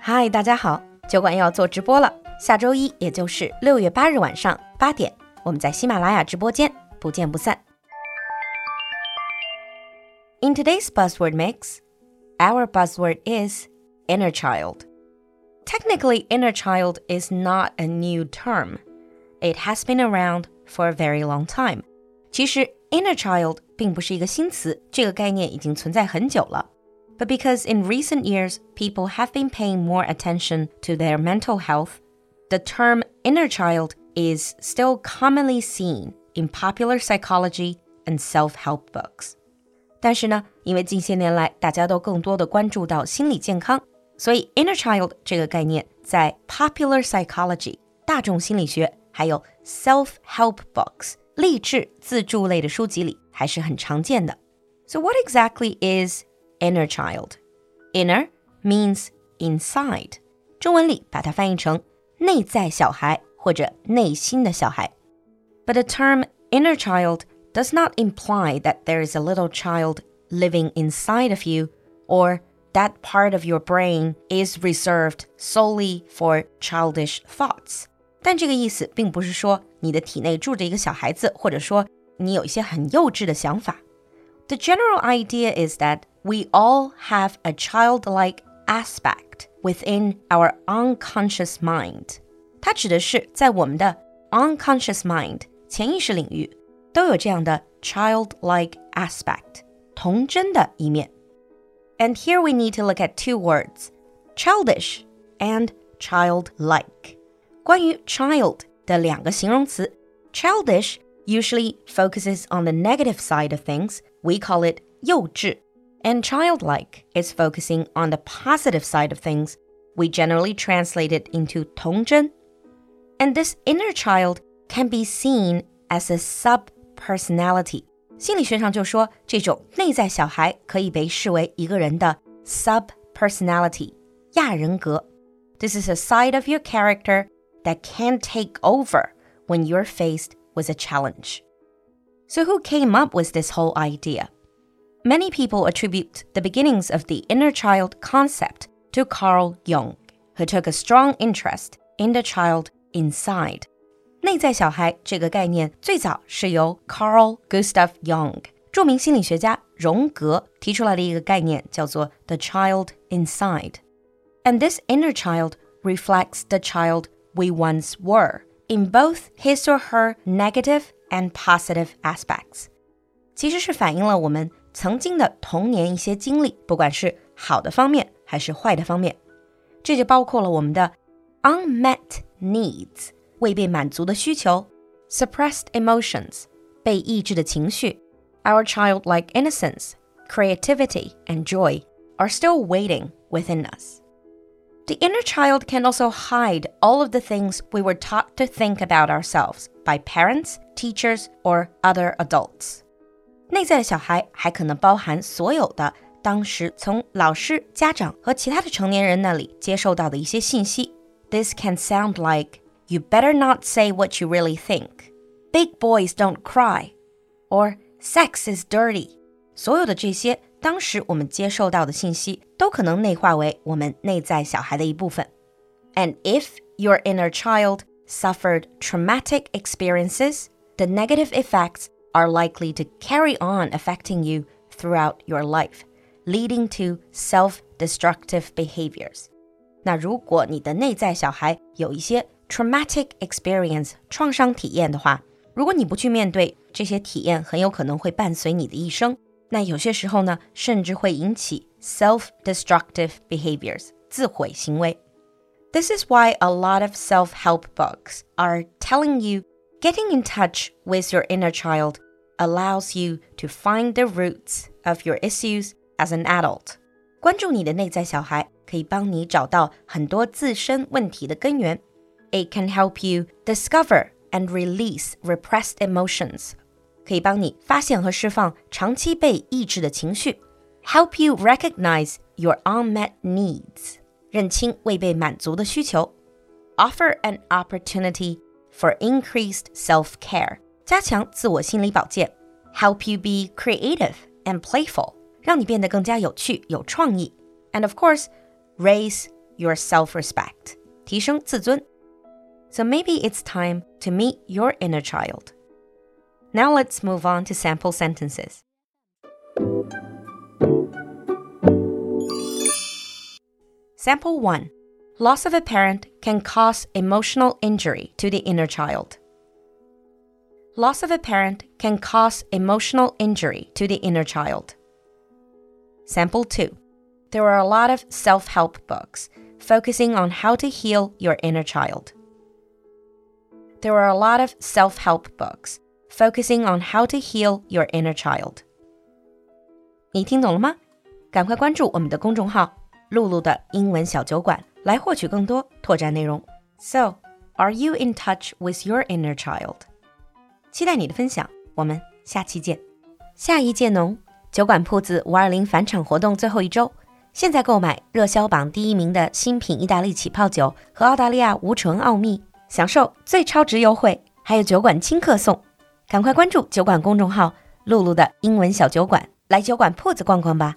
嗨，大家好，酒馆又要做直播了。下周一，也就是六月八日晚上八点，我们在喜马拉雅直播间不见不散。In today's buzzword mix, our buzzword is inner child. Technically, inner child is not a new term. It has been around for a very long time. 其实 inner child 并不是一个新词，这个概念已经存在很久了。but because in recent years people have been paying more attention to their mental health, the term inner child is still commonly seen in popular psychology and self-help books. 但是呢，因为近些年来大家都更多的关注到心理健康，所以 inner child 这个概念在 popular psychology 大众心理学还有 self-help books 励志自助类的书籍里 还是很常见的。So what exactly is inner child. Inner means inside，中文里把它翻译成内在小孩或者内心的小孩。But the term inner child does not imply that there is a little child living inside of you or that part of your brain is reserved solely for childish thoughts. 但这个意思并不是说你的体内住着一个小孩子，或者说 你有一些很幼稚的想法。The general idea is that we all have a childlike aspect within our unconscious mind. 它指的是在我们的 unconscious mind 潜意识领域都有这样的 childlike aspect 童真的一面。And here we need to look at two words, childish and childlike. 关于 child 的两个形容词，childish usually focuses on the negative side of things. We call it 幼稚 and childlike is focusing on the positive side of things. We generally translate it into 童真. And this inner child can be seen as a sub-personality. 心理学上就说，这种内在小孩可以被视为一个人的 sub-personality 亚人格. This is a side of your character that can take over when you're faced with a challenge. So who came up with this whole idea? Many people attribute the beginnings of the inner child concept to Carl Jung, who took a strong interest in the child inside. 内在小孩这个概念最早是由 Carl Gustav Jung 着名心理学家荣格提出来的一个概念，叫做 the child inside. And this inner child reflects the child we once were in both his or her negative and positive aspects. 其实是反映了我们曾经的童年一些经历，不管是好的方面还是坏的方面，这就包括了我们的 unmet needs 未被满足的需求，suppressed emotions 被抑制的情绪，our childlike innocence, creativity and joy are still waiting within us. The inner child can also hide all of the things we were taught to think about ourselves by parents, teachers, or other adults. 内在的小孩还可能包含所有的当时从老师、家长和其他的成年人那里接受到的一些信息。This can sound like you better not say what you really think. Big boys don't cry, or sex is dirty. 所有的这些 当时我们接受到的信息，都可能内化为我们内在小孩的一部分。And if your inner child suffered traumatic experiences, the negative effects are likely to carry on affecting you throughout your life, leading to self-destructive behaviors. 那如果你的内在小孩有一些 traumatic experience 创伤体验的话，如果你不去面对这些体验，很有可能会伴随你的一生。 那有些时候呢，甚至会引起 self-destructive behaviors 自毁行为。This is why a lot of self-help books are telling you Getting in touch with your inner child allows you to find the roots of your issues as an adult. 关注你的内在小孩，可以帮你找到很多自身问题的根源。It can help you discover and release repressed emotions. 可以帮你发现和释放长期被抑制的情绪。Help you recognize your unmet needs. 认清未被满足的需求。Offer an opportunity for increased self-care, 加强自我心理保健，help you be creative and playful， 让你变得更加有趣、有创意。And of course, raise your self-respect，提升自尊。So maybe it's time to meet your inner child. Now let's move on to sample sentences. Sample 1. Loss of a parent can cause emotional injury to the inner child. Loss of a parent can cause emotional injury to the inner child. Sample 2. There are a lot of self help books focusing on how to heal your inner child. There are a lot of self help books focusing on how to heal your inner child. 你听懂了吗？赶快关注我们的公众号“露露的英文小酒馆”来获取更多拓展内容。So, are you in touch with your inner child? 期待你的分享，我们下期见。下一届农酒馆铺子五二零返场活动最后一周，现在购买热销榜第一名的新品意大利起泡酒和澳大利亚无醇奥秘，享受最超值优惠，还有酒馆亲客送。赶快关注酒馆公众号“露露的英文小酒馆”，来酒馆铺子逛逛吧。